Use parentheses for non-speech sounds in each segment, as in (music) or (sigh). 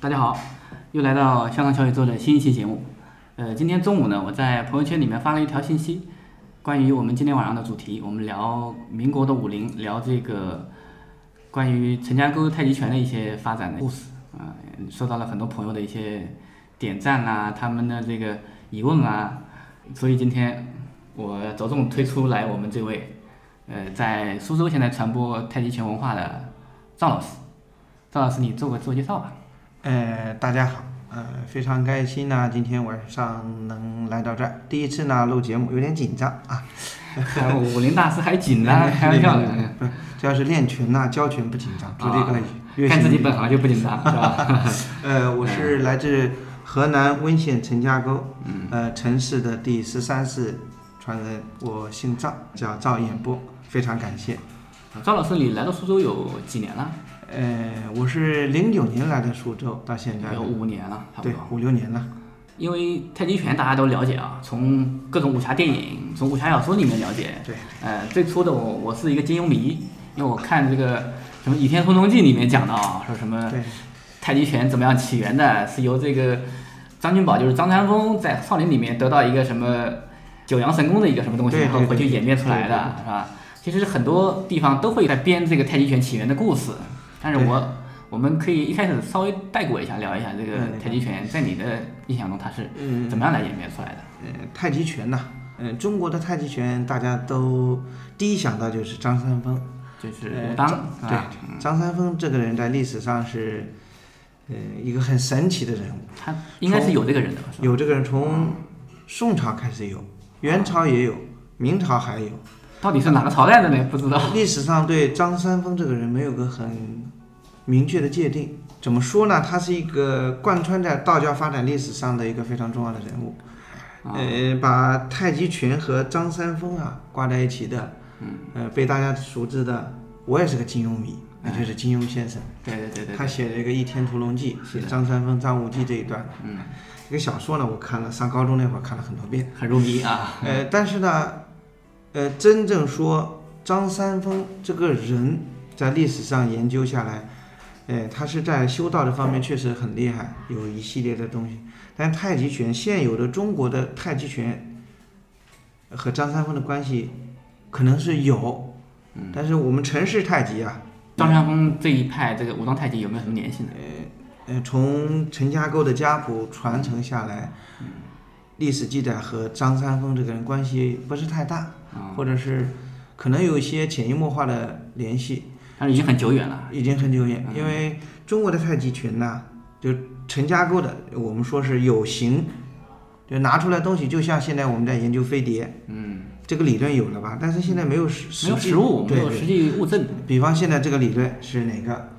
大家好，又来到香港小宇宙的新一期节目。呃，今天中午呢，我在朋友圈里面发了一条信息，关于我们今天晚上的主题，我们聊民国的武林，聊这个关于陈家沟太极拳的一些发展的故事啊、收到了很多朋友的一些点赞啊，他们的这个疑问啊，所以今天我着重推出来我们这位，呃，在苏州现在传播太极拳文化的赵老师。赵老师，你做个自我介绍吧。呃，大家好，呃，非常开心呢，今天晚上能来到这儿，第一次呢录节目，有点紧张啊。(laughs) 武林大师还紧张，开玩笑的。不是，主要是练拳呐、教拳不紧张，做这个越看自己本行就不紧张，是吧？(laughs) 呃，我是来自河南温县陈家沟，呃，陈氏的第十三世传人，我姓赵，叫赵彦波，非常感谢。赵老师，你来到苏州有几年了？呃，我是零九年来的苏州，到现在有五年了，差不对多。五六年了。因为太极拳大家都了解啊，从各种武侠电影、从武侠小说里面了解。对。呃，最初的我我是一个金庸迷，因为我看这个什么《倚天屠龙记》里面讲到啊，说什么对太极拳怎么样起源的，是由这个张君宝就是张三丰在少林里面得到一个什么九阳神功的一个什么东西，然后回去演变出来的，是吧？其实很多地方都会在编这个太极拳起源的故事，但是我我们可以一开始稍微带过一下，聊一下这个嗯太极拳在你的印象中它是嗯怎么样来演变出来的？呃，太极拳呐、嗯、中国的太极拳大家都第一想到就是张三丰，就是呃武当张对啊，张三丰这个人在历史上是，呃，一个很神奇的人物。他应该是有这个人的，吧？有这个人从宋朝开始有，元朝也有，明朝还有。到底是哪个朝代的呢？不知道。历史上对张三丰这个人没有个很明确的界定。怎么说呢？他是一个贯穿在道教发展历史上的一个非常重要的人物。啊呃，把太极拳和张三丰啊挂在一起的，呃，被大家熟知的，我也是个金庸迷，那就是金庸先生。对对对对，他写了一个《倚天屠龙记》，写张三丰、张无忌这一段。嗯，这个小说呢，我看了，上高中那会儿看了很多遍。很入迷啊。呃，但是呢，呃，真正说张三丰这个人在历史上研究下来，呃，他是在修道这方面确实很厉害，有一系列的东西。但太极拳现有的中国的太极拳和张三丰的关系可能是有，但是我们陈氏太极啊，张三丰这一派这个武当太极有没有什么联系呢？呃，从陈家沟的家谱传承下来，历史记载和张三丰这个人关系不是太大，或者是可能有一些潜移默化的联系，但是已经很久远了。已经很久远。因为中国的太极拳呢，就陈家沟的，我们说是有形，就拿出来东西，就像现在我们在研究飞碟，嗯，这个理论有了吧？但是现在没有实没有际实物，没有实际物证。比方现在这个理论是哪个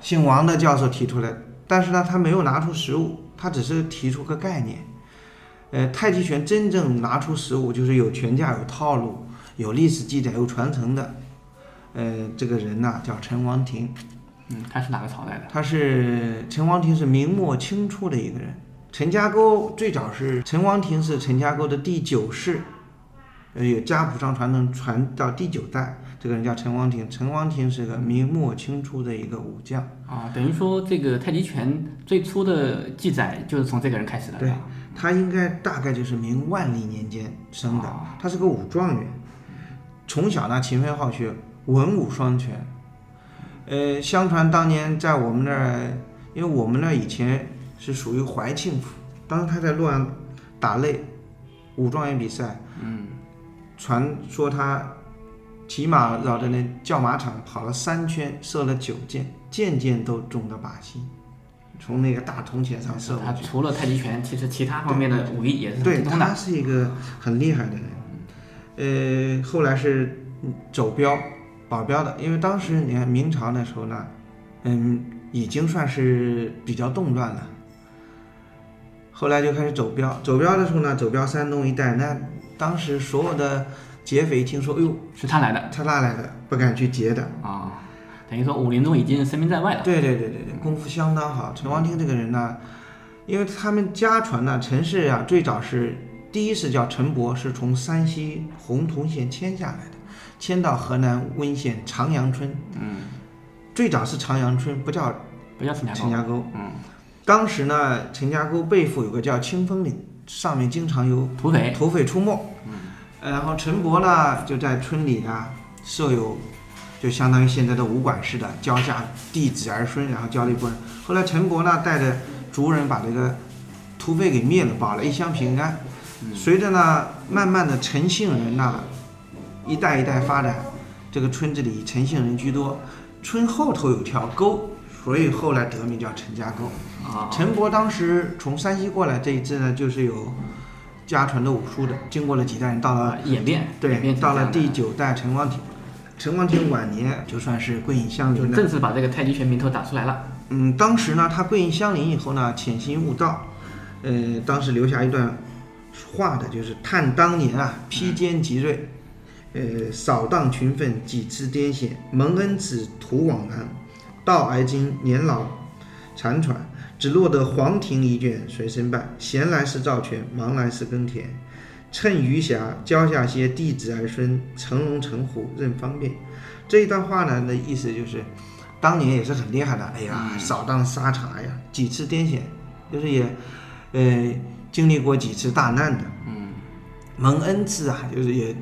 姓王的教授提出来，但是呢，他没有拿出实物，他只是提出个概念。呃，太极拳真正拿出实物，就是有拳架、有套路、有历史记载、有传承的。呃，这个人呐、叫陈王庭，嗯，他是哪个朝代的？他是陈王庭是明末清初的一个人。陈家沟最早是陈王庭是陈家沟的第九世，呃，有家谱上传承传到第九代，这个人叫陈王庭。陈王庭是个明末清初的一个武将。啊，等于说这个太极拳最初的记载就是从这个人开始的。对他应该大概就是明万历年间生的，他是个武状元，从小呢勤奋好学，文武双全。呃，相传当年在我们那儿因为我们那以前是属于怀庆府，当时他在洛阳打擂武状元比赛，嗯，传说他骑马绕着那叫马场跑了三圈，射了九箭，箭箭都中的靶心，从那个大铜钱上射。他除了太极拳，其实其他方面的武艺也是很对他。是一个很厉害的人。呃，后来是走镖保镖的，因为当时你看明朝那时候呢，嗯，已经算是比较动乱了。后来就开始走镖，走镖的时候呢，走镖山东一带，那当时所有的劫匪听说，哎呦，是他来的他那来的，不敢去劫的。啊，等于说武林中已经声名在外了。对对对对对，功夫相当好。陈王厅这个人呢，因为他们家传呢，陈氏啊，最早是第一是叫陈伯，是从山西洪洞县迁下来的，迁到河南温县长阳村。嗯，最早是长阳村，不叫不叫陈家沟。陈家沟。嗯，当时呢，陈家沟背负有个叫清风岭，上面经常有土匪。土匪出没。嗯，然后陈伯呢，就在村里呢设有，就相当于现在的武馆似的，教下弟子儿孙，然后教了一波人。后来陈伯呢，带着族人把这个土匪给灭了，保了一乡平安。随着呢，慢慢的陈姓人呐，一代一代发展，这个村子里陈姓人居多。村后头有条沟，所以后来得名叫陈家沟。啊，陈伯当时从山西过来这一支呢，就是有家传的武术的，经过了几代人，到了啊演变，演对，变到了第九代陈光庭，陈光庭晚年就算是桂隐相就邻。正式把这个太极拳名头打出来了。嗯，当时呢，他桂隐相邻以后呢，潜心悟道，呃，当时留下一段话的，就是叹当年啊，披坚极锐，呃，扫荡群愤，几次癫痫，蒙恩此徒往然，道而今年老残喘，只落得黄庭一卷随身伴。闲来是造泉，忙来是耕田。趁余暇教下些弟子儿孙，成龙成虎任方便。这一段话呢的意思就是，当年也是很厉害的。哎呀，扫荡沙场呀，几次癫痫，就是也，呃，经历过几次大难的。嗯，蒙恩赐啊，就是也，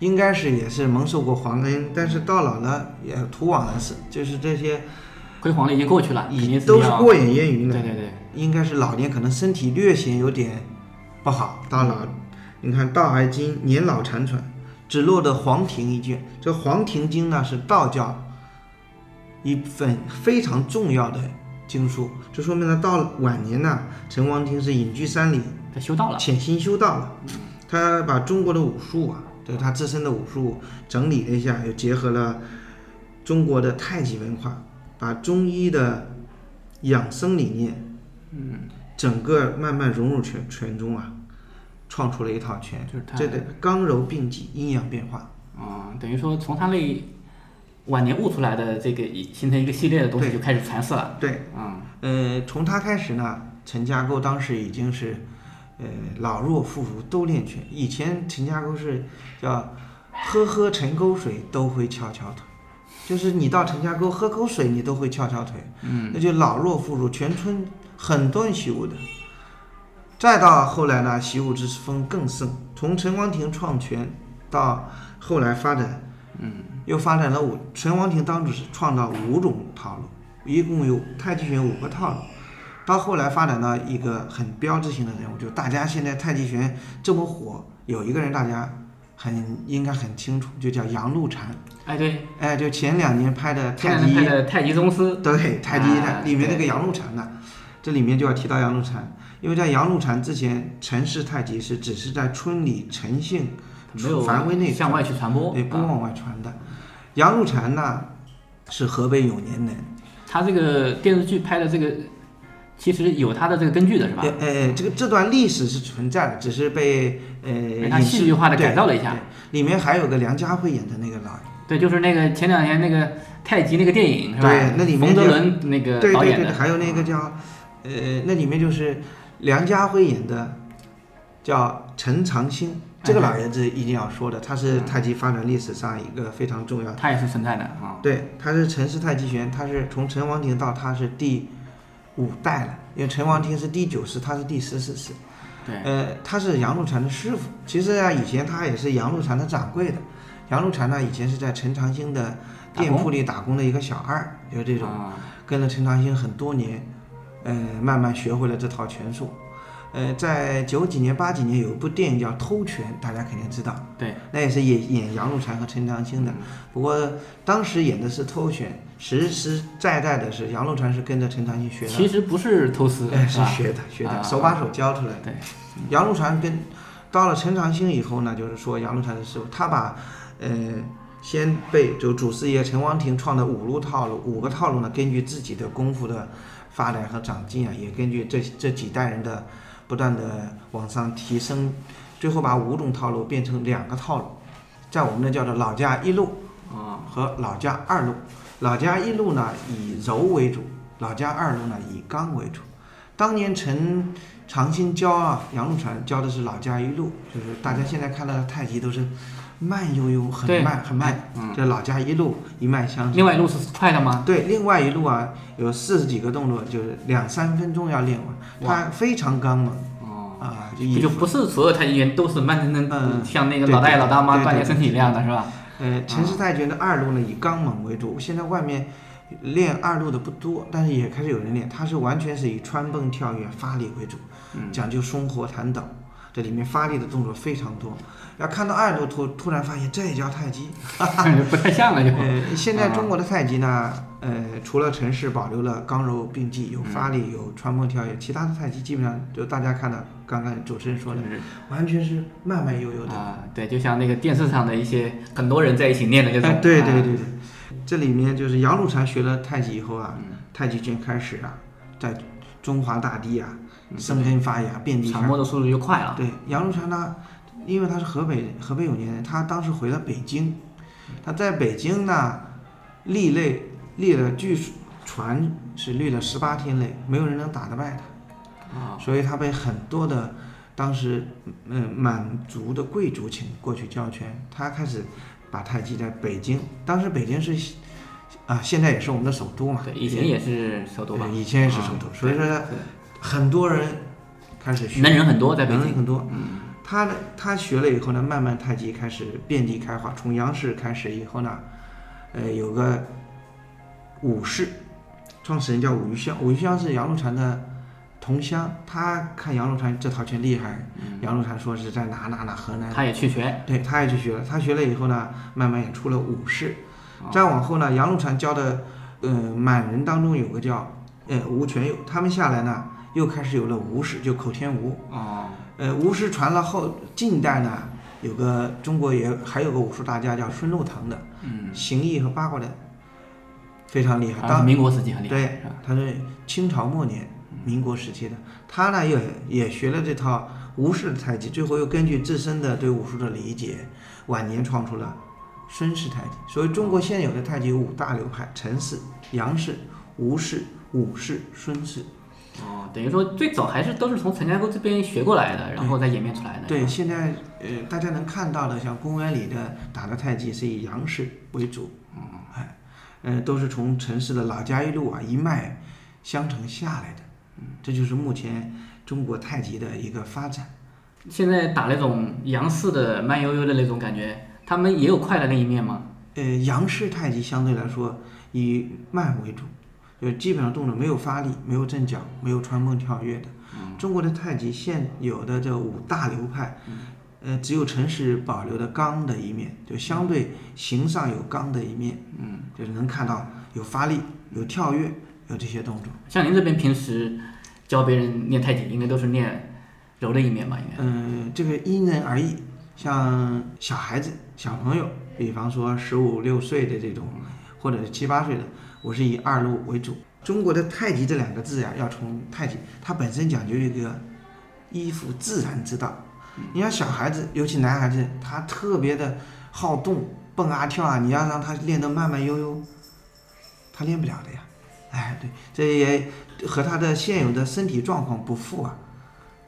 应该是也是蒙受过皇恩，但是到老了也徒往然是，就是这些辉煌的已经过去了，已经都是过眼烟云了。对对对，应该是老年可能身体略显有点不好，到老，你看道而今年老残喘，只落得黄庭一卷。这《黄庭经》呢是道教一份非常重要的经书，这说明呢到晚年呢，陈王庭是隐居山林，他修道了。潜心修道了。他把中国的武术啊，就是他自身的武术整理了一下，又结合了中国的太极文化，把中医的养生理念，嗯，整个慢慢融入拳拳中啊，创出了一套拳，就是他这个刚柔并济，阴阳变化。啊、等于说从他那晚年悟出来的这个一形成一个系列的东西对就开始传世了。对，嗯，呃，从他开始呢，陈家沟当时已经是，呃，老弱妇孺都练拳。以前陈家沟是叫喝喝陈沟水都会翘翘腿，就是你到陈家沟喝口水，你都会翘翘腿。嗯，那就老弱妇孺，全村很多人习武的。再到后来呢，习武之风更盛，从陈王庭创拳到后来发展，嗯，又发展了五。陈王庭当时是创造五种套路，一共有太极拳五个套路。到后来发展到一个很标志性的人物，就大家现在太极拳这么火，有一个人大家很应该很清楚，就叫杨露禅。哎对，哎，就前两年拍的太极的《太极宗师》，对，太极啊里面那个杨露禅呢，这里面就要提到杨露禅，因为在杨露禅之前，陈氏太极是只是在村里陈姓没有范围内向外去传播。对，不啊往外传的。杨露禅呢，是河北永年人，他这个电视剧拍的这个，其实有他的这个根据的是吧？呃呃，这个这段历史是存在的，只是被呃影视戏剧化的改造了一下对里面还有个梁家辉演的那个老对，就是那个前两年那个太极那个电影是吧？对那里面冯德伦那个对对对，导演，还有那个叫，呃，那里面就是梁家辉演的，叫陈长兴，这个哎老爷子一定要说的，他是太极发展历史上一个非常重要的。他也是存在的啊。对，他是陈氏太极拳，他是从陈王庭到他是第五代了，因为陈王庭是第九世，他是第十四世。对，呃，他是杨露禅的师傅。其实啊，以前他也是杨露禅的掌柜的。杨露禅呢，以前是在陈长兴的店铺里打工的一个小二，就是这种。啊，跟了陈长兴很多年，呃，慢慢学会了这套拳术。呃，在九几年、八几年有一部电影叫《偷拳》，大家肯定知道。对，那也是演演杨露禅和陈长兴的。不过当时演的是偷拳，实实在在的是杨露禅是跟着陈长兴学的。其实不是偷师，哎，是学的，学的，啊手把手教出来的。对，杨露禅跟到了陈长兴以后呢，就是说杨露禅的师傅，他把呃先辈就祖师爷陈王庭创的五路套路，五个套路呢，根据自己的功夫的发展和长进啊，也根据这这几代人的不断的往上提升，最后把五种套路变成两个套路，在我们那叫做老家一路啊和老家二路。老家一路呢以柔为主，老家二路呢以刚为主。当年陈长兴教啊杨露传教的是老家一路，就是大家现在看到的太极都是慢悠悠，很慢很慢。嗯这老家一路一脉相承。另外一路是快的吗？对，另外一路啊有四十几个动作，就是两三分钟要练完，它非常刚猛哦，啊，就就不是所有太极拳都是慢腾腾，嗯像那个老大爷老大妈锻炼身体那样的是吧？呃，陈氏太极拳的二路呢以刚猛为主，现在外面练二路的不多，但是也开始有人练，它是完全是以穿蹦跳跃发力为主，讲究松活弹倒，这里面发力的动作非常多。要看到二路突突然发现这也叫太极，(laughs) 不太像了就。呃，现在中国的太极呢，呃，除了陈氏保留了刚柔并济，有发力，有穿蹦跳跃，其他的太极基本上就大家看到刚刚主持人说的，完全是慢慢悠悠的。啊，对，就像那个电视上的一些很多人在一起练的那种。哎，对啊对对对，这里面就是杨露禅学了太极以后啊，嗯太极拳开始啊，在中华大地啊生根发芽，遍地。传播的速度就快了。对，杨露禅呢，因为他是河北河北永年人，他当时回了北京，他在北京呢，立擂立了，据传是立了十八天擂，没有人能打得败他，啊，所以他被很多的当时嗯满族的贵族请过去教拳，他开始把太极在北京，当时北京是啊，现在也是我们的首都嘛，对，以前也是首都吧？以前也是首都，啊所以说很多人开始学，能人很多在北京。很多。他呢，他学了以后呢，慢慢太极开始遍地开花。从杨氏开始以后呢，呃，有个武氏，创始人叫武余香，武余香是杨露禅的同乡。他看杨露禅这套拳厉害，杨露禅说是在哪哪哪河南，他也去学，对，他也去学了。他学了以后呢，慢慢也出了武士。再往后呢，杨露禅教的，呃，满人当中有个叫呃吴全佑，他们下来呢，又开始有了吴氏，就口天吴。哦，呃，吴氏传了后，近代呢，有个中国也还有个武术大家叫孙禄堂的，嗯，形意和八卦的非常厉害。民国时期很厉害，对？，他是清朝末年、民国时期的，他呢也也学了这套吴氏的太极，最后又根据自身的对武术的理解，晚年创出了孙氏太极。所以中国现有的太极有五大流派：陈氏、杨氏、吴氏、武氏、孙氏。哦，等于说最早还是都是从陈家沟这边学过来的，然后再演变出来的。对，现在呃大家能看到的，像公园里的打的太极是以杨氏为主，嗯，哎，呃，都是从陈氏的老家一路啊一脉相承下来的，嗯，这就是目前中国太极的一个发展。现在打那种杨氏的慢悠悠的那种感觉，他们也有快的那一面吗？呃，杨氏太极相对来说以慢为主，就基本上动作没有发力，没有正脚，没有穿蹦跳跃的。中国的太极现有的这五大流派，呃，只有陈氏保留的刚的一面，就相对形上有刚的一面，嗯，就是能看到有发力、有跳跃、有这些动作。像您这边平时教别人练太极，应该都是练柔的一面吧？应该。嗯，这个因人而异。像小孩子、小朋友，比方说十五六岁的这种，或者是七八岁的，我是以二路为主。中国的太极这两个字呀、要从太极，它本身讲究一个依附自然之道。你像小孩子，尤其男孩子，他特别的好动，蹦啊跳啊，你要让他练得慢慢悠悠，他练不了的呀。哎，对，这也和他的现有的身体状况不符啊。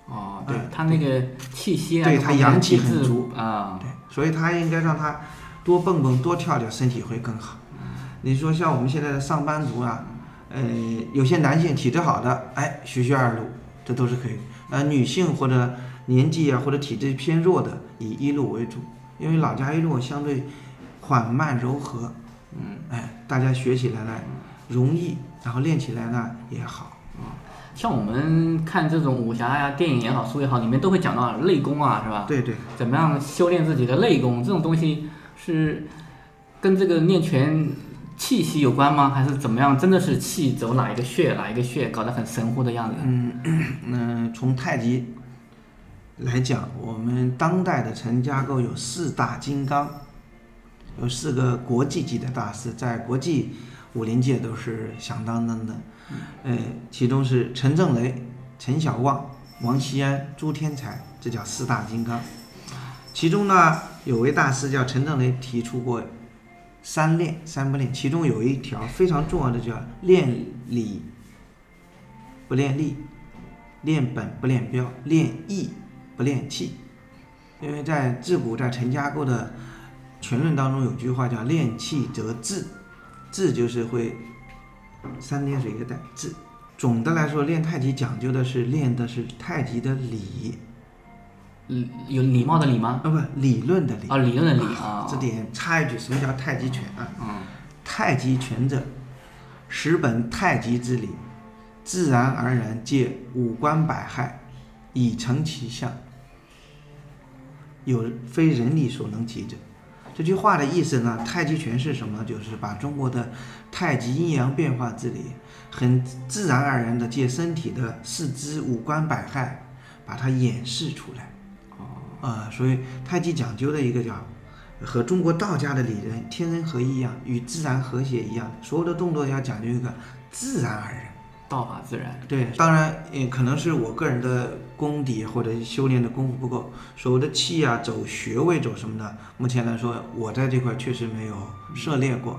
哦，对哎他那个气息啊，对他阳气很足啊。对，所以他应该让他多蹦蹦多跳跳，身体会更好。你说像我们现在的上班族啊，呃，有些男性体质好的，哎，学学二路，这都是可以的。呃，女性或者年纪啊或者体质偏弱的，以一路为主，因为老家一路相对缓慢柔和，嗯，哎，大家学起来呢容易然后练起来呢也好。像我们看这种武侠呀、电影也好、书也好，里面都会讲到内功啊，是吧？对对，怎么样修炼自己的内功？这种东西是跟这个练拳气息有关吗？还是怎么样？真的是气走哪一个穴，哪一个穴，搞得很神乎的样子？嗯嗯，从太极来讲，我们当代的陈家沟有四大金刚，有四个国际级的大师，在国际武林界都是响当当的。呃，其中是陈正雷、陈小旺、王锡安、朱天才，这叫四大金刚。其中呢，有位大师叫陈正雷提出过三练三不练，其中有一条非常重要的叫练理不练力，练本不练标，练意不练气。因为在自古在陈家沟的拳论当中有句话叫“练气则志”，志就是会三点水一个带志。总的来说，练太极讲究的是练的是太极的理，嗯，有礼貌的礼吗？啊不，理论的理。啊，理论的理啊。这点插一句，什么叫太极拳啊？嗯，太极拳者，实本太极之理，自然而然借五官百骸，以成其象，有非人力所能及者。这句话的意思呢，太极拳是什么？就是把中国的太极阴阳变化之理，很自然而然的借身体的四肢五官百骸，把它演示出来。哦，啊，所以太极讲究的一个叫和中国道家的理论天人合一一样，与自然和谐一样，所有的动作要讲究一个自然而然。道法自然。对，当然也可能是我个人的功底或者修炼的功夫不够，所谓的气啊、走穴位走什么的，目前来说我在这块确实没有涉猎过。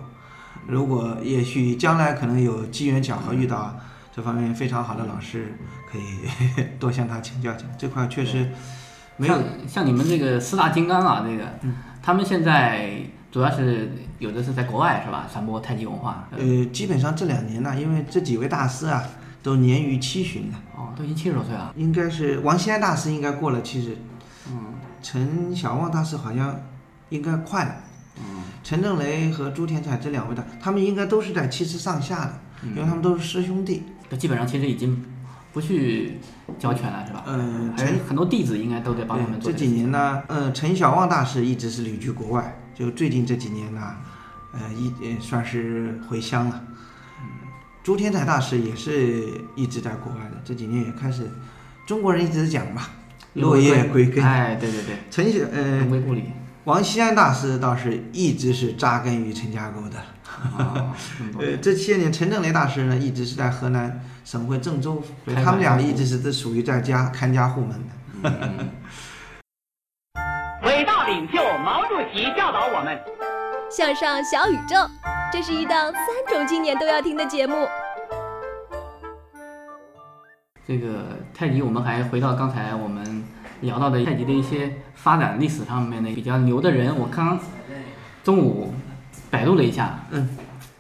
如果也许将来可能有机缘巧合遇到这方面非常好的老师，可以 (laughs) 多向他请教请教。这块确实没有像像你们这个四大金刚啊，这个，他们现在主要是有的是在国外是吧？传播太极文化。呃，基本上这两年呢，因为这几位大师啊都年逾七旬了，哦，都已经七十多岁了。应该是王锡安大师应该过了七十，嗯，陈小旺大师好像应该快了。嗯，陈正雷和朱天才这两位的，他们应该都是在七十上下的，因为他们都是师兄弟。这基本上其实已经不去教拳了是吧？嗯，还有很多弟子应该都在帮他们做这几年呢，嗯，陈小旺大师一直是旅居国外，就最近这几年呢，呃，一呃算是回乡了。朱天才大师也是一直在国外的，这几年也开始，中国人一直讲嘛，落叶归根。哎，对对对，陈小呃归故里。王锡安大师倒是一直是扎根于陈家沟的。哦呃，这些年陈正雷大师呢，一直是在河南省会郑州，所以他们俩一直是都属于在家看家护门的。伟大领袖毛主席教导我们：向上小宇宙，这是一档三种青年都要听的节目。这个太极，我们还回到刚才我们聊到的太极的一些发展历史上面的比较牛的人。我刚中午百度了一下，嗯，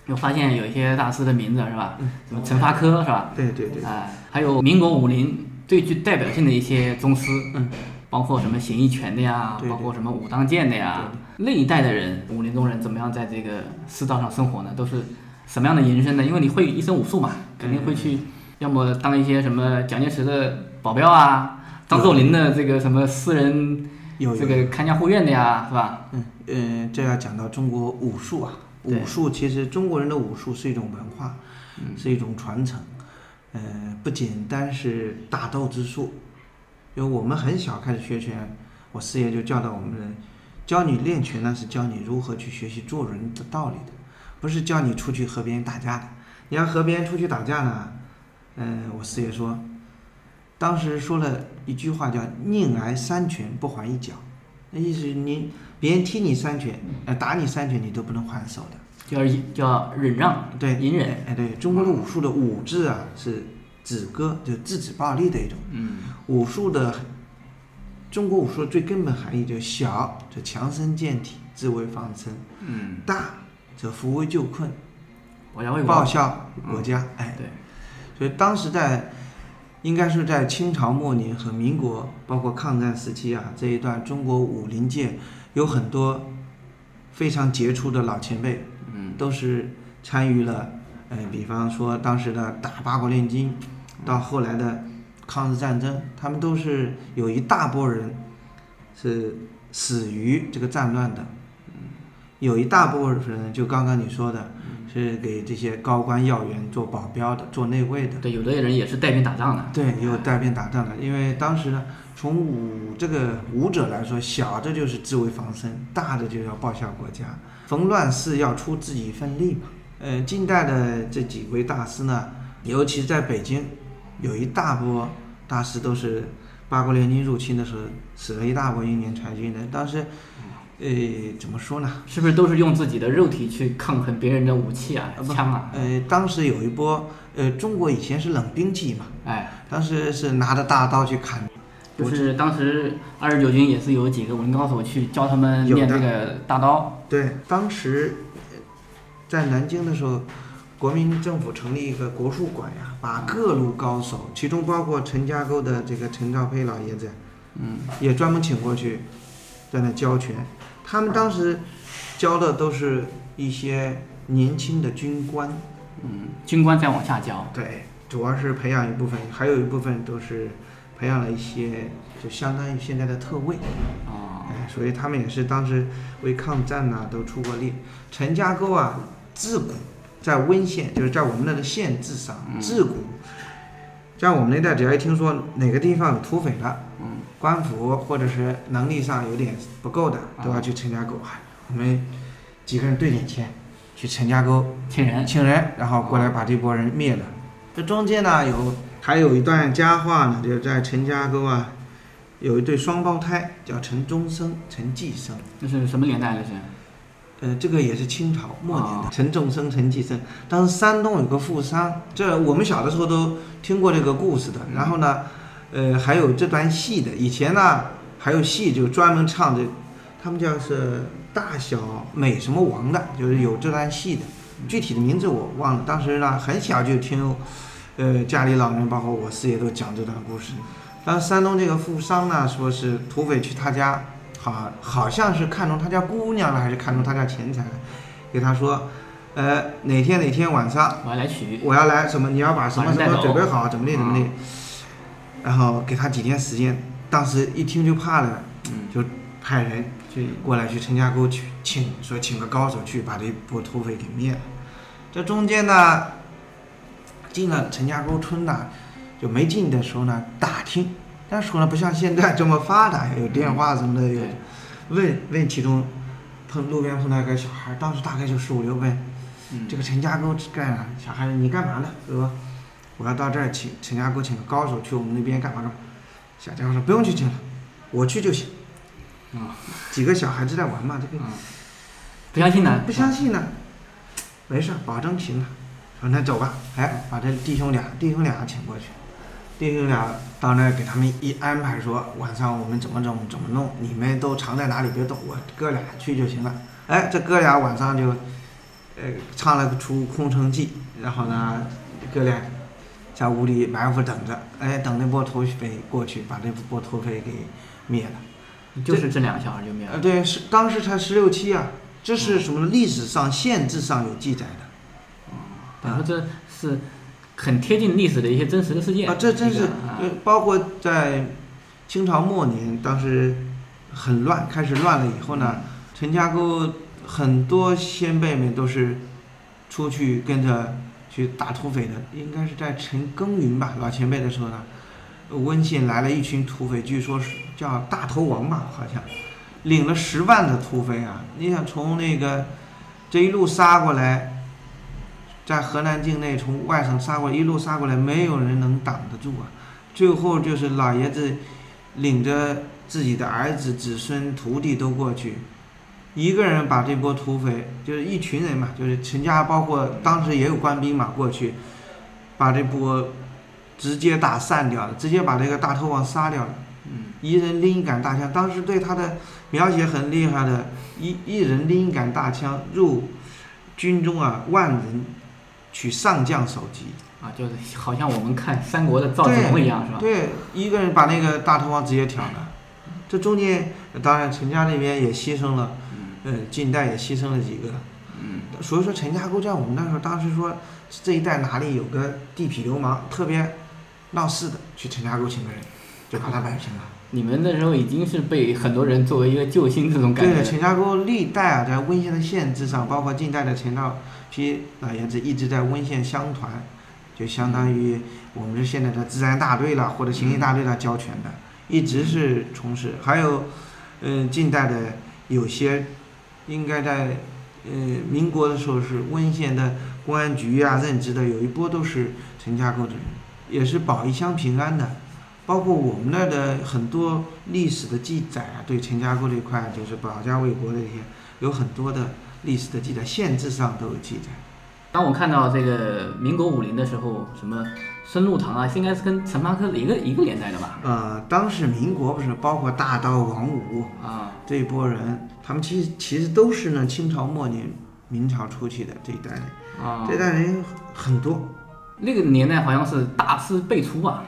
又发现有一些大师的名字是吧？嗯什么陈发科是吧？对对对。哎，还有民国武林最具代表性的一些宗师，嗯，包括什么形意拳的呀，对对包括什么武当剑的呀。那一代的人，武林中人怎么样在这个世道上生活呢？都是什么样的营生呢？因为你会一身武术嘛，肯定会去，要么当一些什么蒋介石的保镖啊，张作霖的这个什么私人有这个看家护院的呀，是吧？嗯嗯，这要讲到中国武术啊，武术其实中国人的武术是一种文化，嗯是一种传承，呃，不简单是打斗之术。因为我们很小开始学拳，我师爷就教导我们，教你练拳呢是教你如何去学习做人的道理的，不是教你出去和别人打架的。你要和别人出去打架呢，嗯、我师爷说，当时说了一句话叫“宁挨三拳不还一脚”，那意思是你别人踢你三拳，呃，打你三拳，你都不能还手的。叫叫忍让，对，隐忍。哎，对，中国的武术的武字啊，是止戈，就制止暴力的一种。嗯，武术的中国武术的最根本含义就是小就强身健体，自卫防身；嗯，大则扶危救困，报效国家。哎，对，所以当时在应该是在清朝末年和民国，包括抗战时期啊这一段，中国武林界有很多非常杰出的老前辈，嗯，都是参与了呃，比方说当时的打八国联军，到后来的抗日战争，他们都是有一大波人是死于这个战乱的，有一大部分人就刚刚你说的，是给这些高官要员做保镖的，做内卫的。对，有的人也是带兵打仗的。对，也有带兵打仗的，因为当时呢，从武这个武者来说，小的就是自卫防身，大的就要报效国家。逢乱世要出自己一份力嘛。呃，近代的这几位大师呢，尤其在北京，有一大波大师都是八国联军入侵的时候死了一大波英年才俊的。当时，呃，怎么说呢？是不是都是用自己的肉体去抗衡别人的武器啊、枪啊？呃，当时有一波，呃，中国以前是冷兵器嘛，哎，当时是拿着大刀去砍。就是当时二十九军也是有几个武林高手去教他们练这个大刀。对，当时在南京的时候，国民政府成立一个国术馆呀，把各路高手，其中包括陈家沟的这个陈兆胚老爷子，嗯，也专门请过去，在那教拳。他们当时教的都是一些年轻的军官，嗯，军官再往下教。对，主要是培养一部分，还有一部分都是培养了一些，就相当于现在的特卫。啊，哎，所以他们也是当时为抗战呐、都出过力。陈家沟啊，自古在温县，就是在我们那个县治上，自古在我们那代，只要一听说哪个地方有土匪了，嗯，官府或者是能力上有点不够的，都要去陈家沟。哎，我们几个人兑点钱，去陈家沟请人，请人，然后过来把这波人灭了。这中间呢，有还有一段佳话呢，就是在陈家沟啊，有一对双胞胎，叫陈忠生、陈继生。那是什么年代？这是？呃，这个也是清朝末年的。陈仲生、陈继生，当时山东有个富商，这我们小的时候都听过这个故事的。然后呢，呃，还有这段戏的。以前呢，还有戏就专门唱这，他们叫是大小美什么王的，就是有这段戏的。具体的名字我忘了。当时呢，很小就听，呃，家里老人包括我四爷都讲这段故事。当时山东这个富商呢，说是土匪去他家。好，好像是看中他家姑娘了，还是看中他家钱财了？给他说，呃，哪天哪天晚上我要来取，我要来什么？你要把什么什么准备好，怎么地怎么的。啊然后给他几天时间，当时一听就怕了，就派人去过来去陈家沟去请，说请个高手去把这波土匪给灭了。这中间呢，进了陈家沟村呢，就没进的时候呢，打听。但是呢，不像现在这么发达，有电话什么的，有问问其中碰路边碰到一个小孩，当时大概就十五六问，这个陈家沟干啥？小孩你干嘛呢？说我要到这儿请陈家沟请个高手去我们那边干嘛干嘛。小家伙说不用去请了，我去就行。啊，几个小孩子在玩嘛，这个不相信呢？不相信呢，没事，保证行了。说那走吧，哎，把这弟兄俩弟兄俩请过去。弟兄俩到那儿给他们一安排，说晚上我们怎么怎么怎么弄，你们都藏在哪里别动，我哥俩去就行了。哎，这哥俩晚上就，呃，唱了个出《空城计》，然后呢，哥俩在屋里埋伏等着，哎，等那波土匪过去，把这波土匪给灭了。就是这两个小孩就灭了。呃，对，是当时才十六七啊，这是什么？历史上县志上有记载的。等于说这是。很贴近历史的一些真实的事件啊，这真是，啊、包括在清朝末年，当时很乱，开始乱了以后呢，陈家沟很多先辈们都是出去跟着去打土匪的，应该是在陈耕耘吧，老前辈的时候呢，温县来了一群土匪，据说是叫大头王吧，好像领了十万的土匪啊，你想从那个这一路杀过来。在河南境内从外省杀过来，一路杀过来，没有人能挡得住啊！最后就是老爷子领着自己的儿子、子孙、徒弟都过去，一个人把这波土匪，就是一群人嘛，就是陈家，包括当时也有官兵嘛，过去把这波直接打散掉了，直接把这个大头王杀掉了。嗯，一人拎一杆大枪，当时对他的描写很厉害的，一一人拎一杆大枪入军中啊，万人。取上将首级啊，就是好像我们看三国的赵子龙一样，是吧？对，一个人把那个大头王直接挑了。这中间当然陈家那边也牺牲了，呃，近代也牺牲了几个。嗯，所以说陈家沟在我们那时候当时说这一带哪里有个地痞流氓特别闹事的，去陈家沟请个人，就把他摆平了。你们那时候已经是被很多人作为一个救星这种感觉。对，陈家沟历代啊，在温县的县制上，包括近代的陈道丕老爷子一直在温县乡团，就相当于我们是现在的治安大队了或者刑警大队了交权的，一直是从事。还有，嗯，近代的有些应该在呃民国的时候是温县的公安局啊任职的，有一波都是陈家沟的人，也是保一乡平安的。包括我们那儿的很多历史的记载啊，对陈家沟这块就是保家卫国的这些，有很多的历史的记载，县志上都有记载。当我看到这个民国武林的时候，什么孙禄堂啊，应该是跟陈发科一个一个年代的吧？呃，当时民国不是包括大刀王五啊这一波人，他们其实其实都是呢清朝末年、明朝初期的这一代人啊，这一代人很多。那个年代好像是大师辈出啊。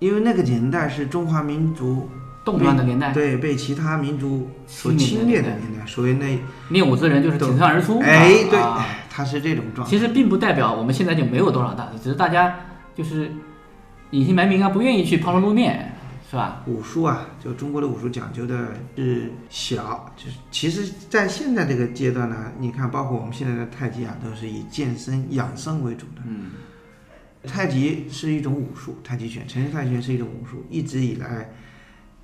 因为那个年代是中华民族动乱的年代，对，被其他民族所侵略的年代，所以那练武之人就是挺身而出。哎，对，他是这种状态。其实并不代表我们现在就没有多少大师，只是大家就是隐姓埋名啊，不愿意去抛头露面，是吧？武术啊，就中国的武术讲究的是小，就是其实，在现在这个阶段呢，你看，包括我们现在的太极啊，都是以健身养生为主的。嗯。太极是一种武术，太极拳、陈氏太极拳是一种武术，一直以来，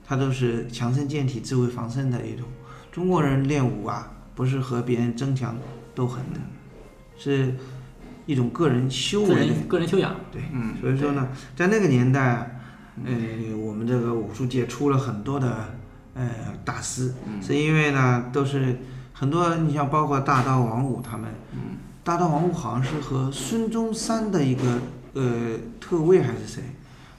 它都是强身健体、自卫防身的一种。中国人练武啊，不是和别人争强斗狠的，是一种个人修为个人修养。对，嗯，所以说呢，在那个年代，呃，我们这个武术界出了很多的呃大师，是因为呢，都是很多，你像包括大刀王五他们，大刀王五好像是和孙中山的一个。呃，特卫还是谁？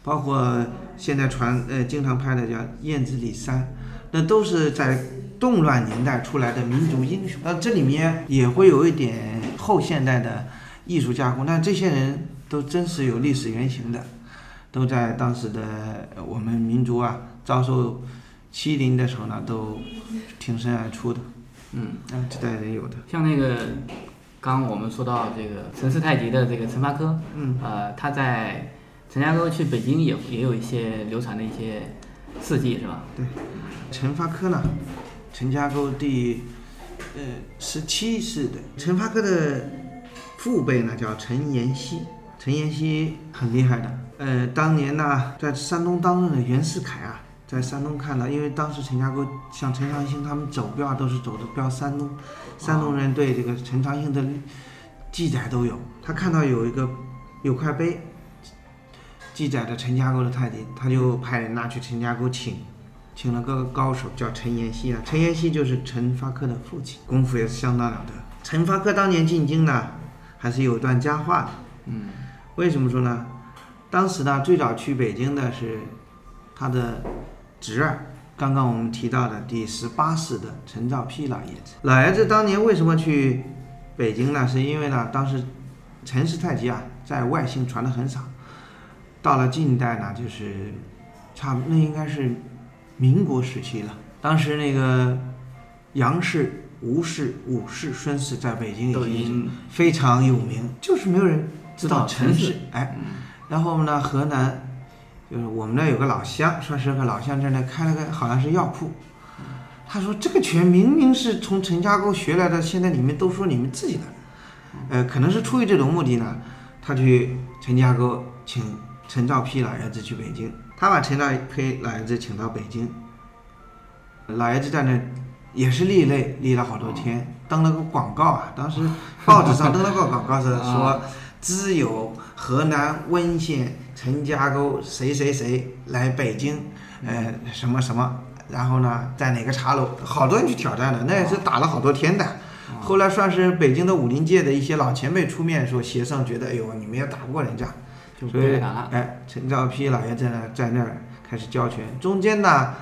包括现在传呃经常拍的叫燕子李三，那都是在动乱年代出来的民族英雄。那这里面也会有一点后现代的艺术加工，但这些人都真是有历史原型的，都在当时的我们民族啊遭受欺凌的时候呢，都挺身而出的。嗯，啊，这代人有的，像那个。刚我们说到这个陈氏太极的这个陈发科，嗯，呃，他在陈家沟去北京也也有一些流传的一些事迹，是吧？对，陈发科呢，陈家沟第呃十七世的陈发科的父辈呢叫陈延熙，陈延熙很厉害的，呃，当年呢在山东当任的袁世凯啊。在山东看到，因为当时陈家沟像陈长兴他们走镖都是走的镖山东，山东人对这个陈长兴的记载都有。他看到有一个有块碑，记载着陈家沟的太极，他就派人拿去陈家沟请，请了个高手叫陈延熙啊。陈延熙就是陈发科的父亲，功夫也是相当了得。陈发科当年进京呢，还是有段佳话的。嗯，为什么说呢？当时呢，最早去北京的是他的。侄儿，刚刚我们提到的第十八世的陈兆丕老爷子，老爷子当年为什么去北京呢？是因为呢，当时陈氏太极啊，在外姓传的很少，到了近代呢，就是差那应该是民国时期了。当时那个杨氏、吴氏、武氏、孙氏在北京已经非常有名，就是没有人知道陈氏。哎，然后呢，河南。就是我们那有个老乡，说是个老乡在那开了个好像是药铺。他说这个拳明明是从陈家沟学来的，现在你们都说你们自己的，呃，可能是出于这种目的呢。他去陈家沟请陈兆丕老爷子去北京，他把陈兆丕老爷子请到北京。老爷子在那也是立擂，立了好多天，登了个广告啊，当时报纸上登了个广告是说。只有河南温县陈家沟谁谁谁来北京，呃，什么什么，然后呢，在哪个茶楼，好多人去挑战的，那也是打了好多天的。后来算是北京的武林界的一些老前辈出面说协商，觉得哎呦，你们也打不过人家，所以哎，陈兆丕老爷在那在那儿开始教拳。中间呢，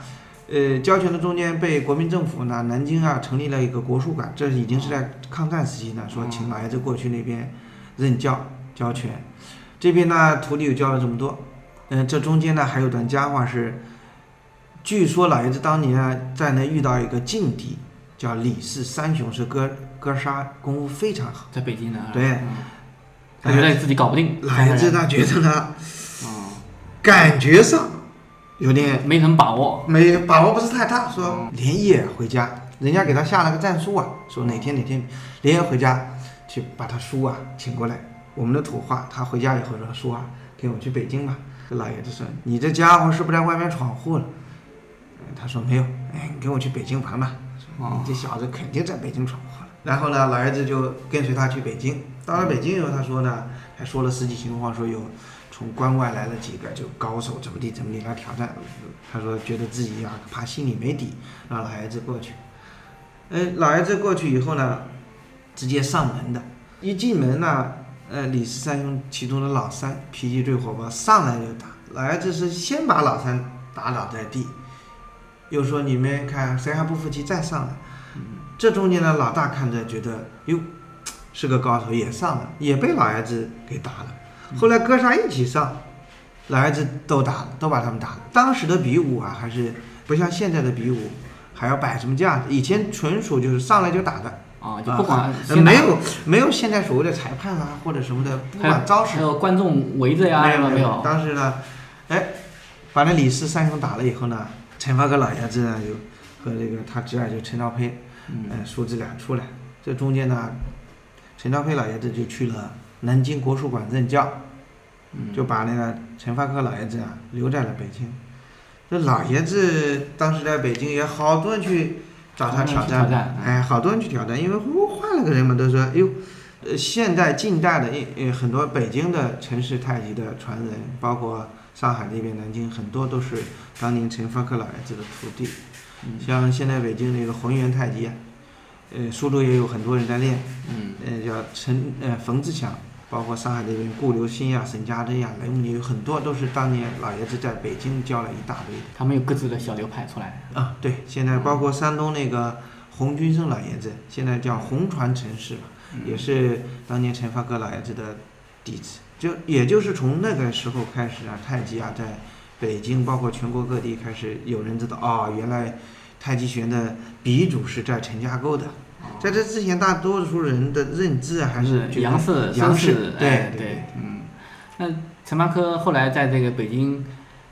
呃，教拳的中间被国民政府呢南京啊成立了一个国术馆，这已经是在抗战时期呢，说请老爷子过去那边。任教教拳，这边呢徒弟又教了这么多，嗯，这中间呢还有段佳话是，据说老爷子当年啊在那遇到一个劲敌，叫李氏三雄，是哥哥仨功夫非常好。在北京的啊。对嗯他觉得自己搞不定。老爷子呢？他觉得呢，哦，感觉上有点没什么把握。没把握不是太大，说连夜回家，人家给他下了个战书啊，说哪天哪天连夜回家去把他叔啊请过来。我们的土话，他回家以后说叔啊，跟我去北京吧。这老爷子说你这家伙是不是在外面闯祸了？呃他说没有，哎，你跟我去北京玩吧。说你这小子肯定在北京闯祸了。然后呢，老爷子就跟随他去北京。到了北京以后，他说呢，还说了实际情况，说有从关外来了几个就高手，怎么地怎么地来挑战。他说觉得自己呀、怕心里没底，让老爷子过去。哎，老爷子过去以后呢，直接上门的。一进门呢，呃，李氏三兄其中的老三脾气最火爆，上来就打。老爷子是先把老三打倒在地，又说你们看谁还不服气再上来。这中间呢，老大看着觉得哟，是个高手，也上了，也被老爷子给打了。后来哥仨一起上，老爷子都打了，都把他们打了。当时的比武啊，还是不像现在的比武还要摆什么架子，以前纯属就是上来就打的。啊，就不管啊没有没有现在所谓的裁判啊或者什么的，不管招式还有观众围着呀，没有没有？当时呢，哎，把那李氏三雄打了以后呢，陈发哥老爷子呢就和这个他侄儿就陈兆胚，嗯呃，叔侄俩出来。这中间呢，陈兆胚老爷子就去了南京国术馆任教，嗯就把那个陈发科老爷子啊留在了北京。这老爷子当时在北京也好多人去找他挑战，挑战。嗯哎，好多人去挑战，因为换了个人嘛，都说，哎呦，呃，现代近代的，呃，很多北京的陈氏太极的传人，包括上海那边南京，很多都是当年陈发科老爷子的徒弟。嗯。像现在北京那个浑元太极啊，呃，苏州也有很多人在练，嗯，呃，叫陈呃冯志强，包括上海这边顾留新呀、沈家珍呀、雷姆尼，有很多都是当年老爷子在北京教了一大堆的。他们有各自的小流派出来。啊，对，现在包括山东那个洪君生老爷子，现在叫洪传陈氏嘛，也是当年陈发科老爷子的弟子。就也就是从那个时候开始啊，太极啊，在北京包括全国各地开始有人知道哦，原来太极拳的鼻祖是在陈家沟的。在这之前，大多数人的认知啊，还是杨氏、杨氏，，对哎对对，嗯。那陈发科后来在这个北京，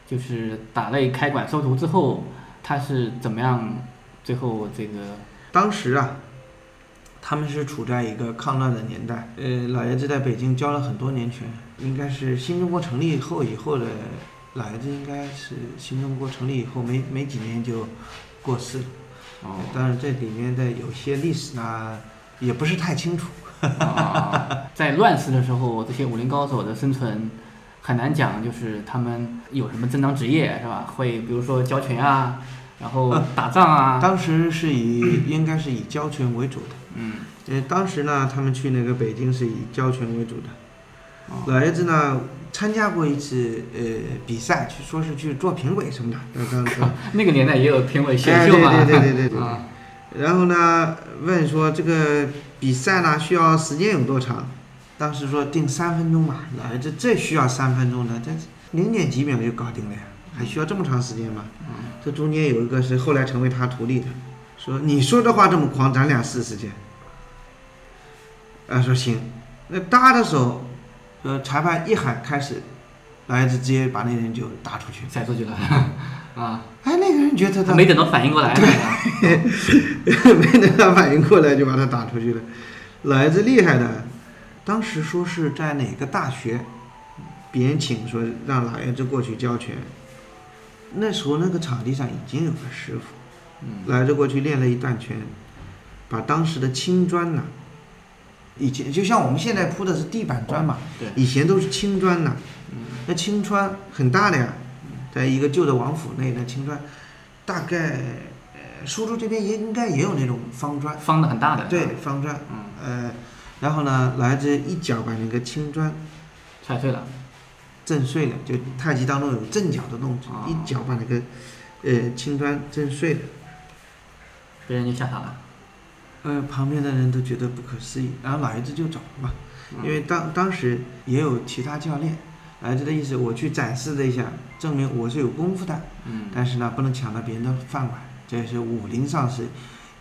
就是打擂开馆收徒之后，他是怎么样？最后这个当时啊，他们是处在一个抗乱的年代。呃，老爷子在北京教了很多年拳，应该是新中国成立后以后的老爷子，应该是新中国成立以后没没几年就过世了。哦，但是这里面的有些历史呢，也不是太清楚。啊，在乱世的时候，这些武林高手的生存很难讲，就是他们有什么正当职业是吧？会比如说交拳啊，然后打仗啊。当时是以应该是以交拳为主的。嗯。呃，当时呢，他们去那个北京是以交拳为主的。哦老爷子呢，参加过一次呃比赛，去说是去做评委什么的。呃当时 (laughs) 那个年代也有评委选哎秀嘛。对对对对对对。(laughs) 啊然后呢，问说这个比赛呢需要时间有多长？当时说定三分钟吧。老爷子这需要三分钟的，这零点几秒就搞定了呀，还需要这么长时间吗？这中间有一个是后来成为他徒弟的，说你说这话这么狂，咱俩试试去。啊，说行。那搭的时候，呃，裁判一喊开始，老爷子直接把那人就打出去，塞出去了。(laughs) 啊，哎，那个人觉得他没等到反应过来呢。(laughs) 没等他反应过来就把他打出去了。老爷子厉害的，当时说是在哪个大学，别人请说让老爷子过去教拳。那时候那个场地上已经有个师傅，老爷子过去练了一段拳，把当时的青砖呐、以前就像我们现在铺的是地板砖嘛，对以前都是青砖呐、那青砖很大的呀，在一个旧的王府内的青砖，大概呃苏州这边也应该也有那种方砖，方的很大的。对，方砖，嗯呃，然后呢，老爷子一脚把那个青砖踩碎了。震碎了，就太极当中有震脚的动作，哦一脚把那个呃青砖震碎了。别人就吓傻了。呃，旁边的人都觉得不可思议，然后老爷子就走了嘛，嗯因为当当时也有其他教练，老爷子的意思我去展示了一下，证明我是有功夫的，嗯但是呢不能抢到别人的饭碗，这也是武林上是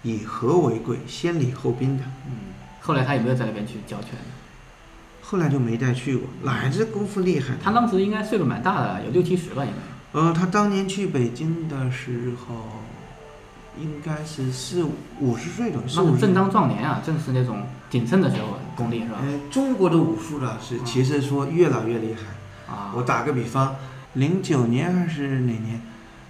以和为贵，先礼后兵的。嗯，后来他有没有在那边去教拳？后来就没再去过，老爷子功夫厉害？他当时应该岁数蛮大的，有六七十吧，应该。呃，他当年去北京的时候，应该是四五十岁左右，是正当壮年啊，正是那种鼎盛的时候，功力是吧？呃，中国的武术呢是其实说越老越厉害。啊，我打个比方，零九年还是哪年？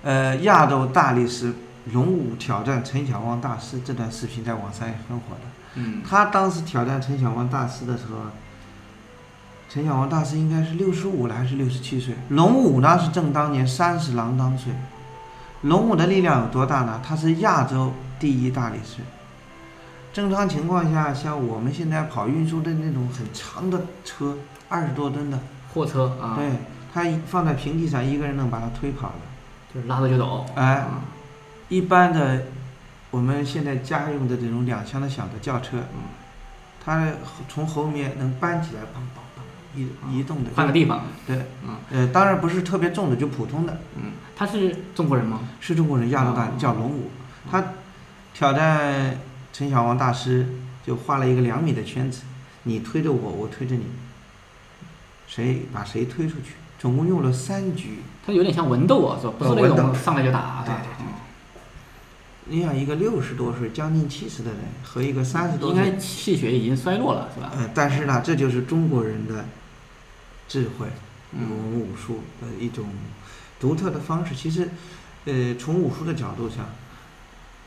呃，亚洲大力士龙武挑战陈小旺大师这段视频在网上也很火的。嗯，他当时挑战陈小旺大师的时候，陈小旺大师应该是六十五了还是六十七岁？龙武呢是正当年三十郎当岁。龙武的力量有多大呢？它是亚洲第一大力士。正常情况下，像我们现在跑运输的那种很长的车，二十多吨的货车啊，对，它放在平地上，一个人能把它推跑了。就是拉着就走。哎，啊一般的我们现在家用的这种两厢的小的轿车，它从后面能搬起来，砰砰砰移移动的。换个地方。对，嗯，呃，当然不是特别重的，就普通的。嗯，他是中国人吗？是中国人，亚洲大叫龙武，他挑战陈小旺大师，就画了一个两米的圈子，你推着我，我推着你，谁把谁推出去，总共用了三局。他有点像文斗啊，是吧？不是那呃文斗种上来就打。对对对。你想，一个六十多岁、将近七十的人和一个三十多岁，应该气血已经衰落了，是吧？嗯，但是呢，这就是中国人的智慧，嗯我们武术的一种独特的方式。其实，呃，从武术的角度上，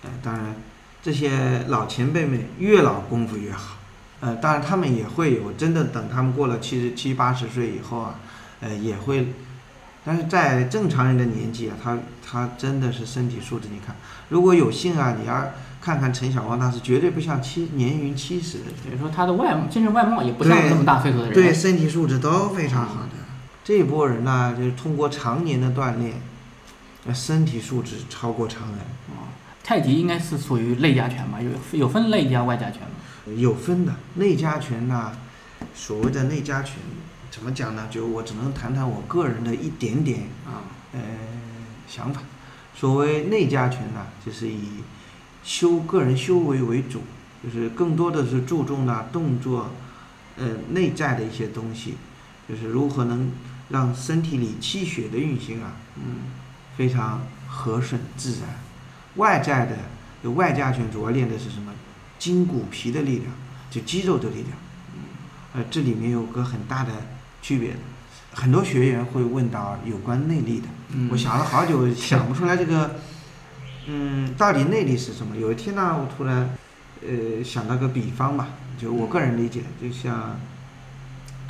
呃，当然这些老前辈们越老功夫越好。呃，当然他们也会有真的等他们过了七十七八十岁以后啊，呃，也会。但是在正常人的年纪啊，他他真的是身体素质，你看，如果有幸啊，你要看看陈小旺大师，绝对不像七年逾七十的人。等于说他的外精神外貌也不像那么大岁数的人。对，身体素质都非常好的。这一波人呢，就是通过常年的锻炼，呃身体素质超过常人。哦，太极应该是属于内家拳吧？有有分内家外家拳吗？有分的，内家拳呢，所谓的内家拳，怎么讲呢？就我只能谈谈我个人的一点点啊，呃想法。所谓内家拳呢，就是以修个人修为为主，就是更多的是注重呢动作，呃内在的一些东西，就是如何能让身体里气血的运行啊，嗯，非常和顺自然。外在的有外家拳主要练的是什么？筋骨皮的力量，就肌肉的力量。嗯呃，这里面有个很大的区别。很多学员会问到有关内力的，嗯我想了好久，(laughs) 想不出来这个，嗯，到底内力是什么？有一天呢，我突然，呃，想到个比方吧，就我个人理解，就像，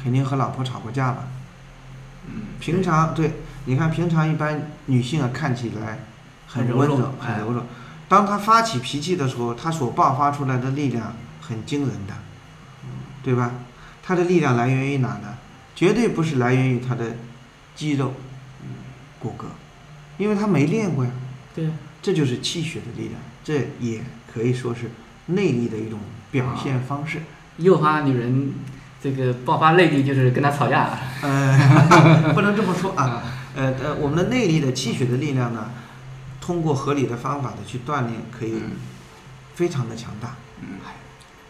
肯定和老婆吵过架吧。嗯，平常对，你看平常一般女性啊看起来很温柔，哎很柔弱。当她发起脾气的时候，她所爆发出来的力量很惊人的，对吧？她的力量来源于哪呢？绝对不是来源于她的肌肉、骨骼，因为她没练过呀。对，这就是气血的力量，这也可以说是内力的一种表现方式。诱发女人这个爆发内力，就是跟她吵架。呃，(laughs) 不能这么说啊。呃呃，我们的内力的气血的力量呢，通过合理的方法的去锻炼，可以非常的强大。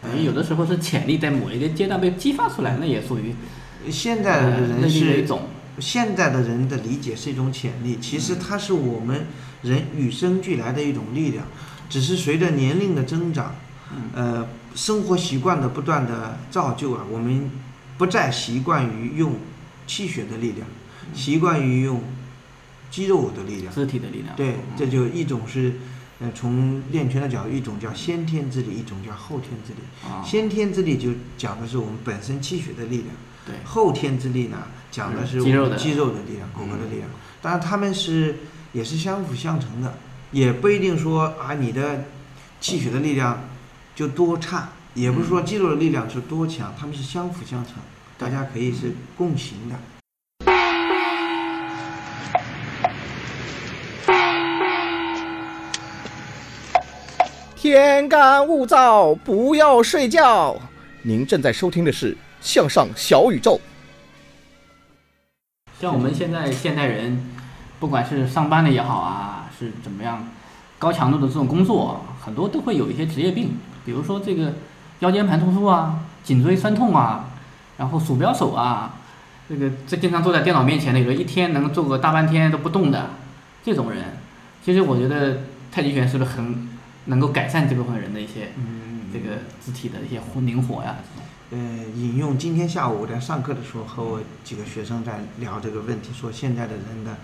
等于有的时候是潜力在某一个阶段被激发出来，那也属于现在的人是一种。现在的人的理解是一种潜力，其实它是我们人与生俱来的一种力量，只是随着年龄的增长，呃，生活习惯的不断的造就啊，我们不再习惯于用气血的力量，习惯于用肌肉的力量，肢体的力量。对，这就一种是，呃，从练拳的角度，一种叫先天之力，一种叫后天之力。啊。先天之力就讲的是我们本身气血的力量，对后天之力呢，讲的是肌肉的肌肉的力量、骨骼的力量。当然，他们是也是相辅相成的，也不一定说啊，你的气血的力量就多差，也不是说肌肉的力量是多强，他们是相辅相成，大家可以是共行的。天干物燥，不要睡觉。您正在收听的是《向上小宇宙》。像我们现在现代人，不管是上班的也好啊，是怎么样，高强度的这种工作，很多都会有一些职业病，比如说这个腰间盘突出啊、颈椎酸痛啊，然后鼠标手啊，这个这经常坐在电脑面前的，有的一天能坐个大半天都不动的这种人，其实我觉得太极拳是不是很能够改善这部分人的一些这个肢体的一些活灵活呀？这种呃，引用今天下午我在上课的时候和我几个学生在聊这个问题，说现在的人的，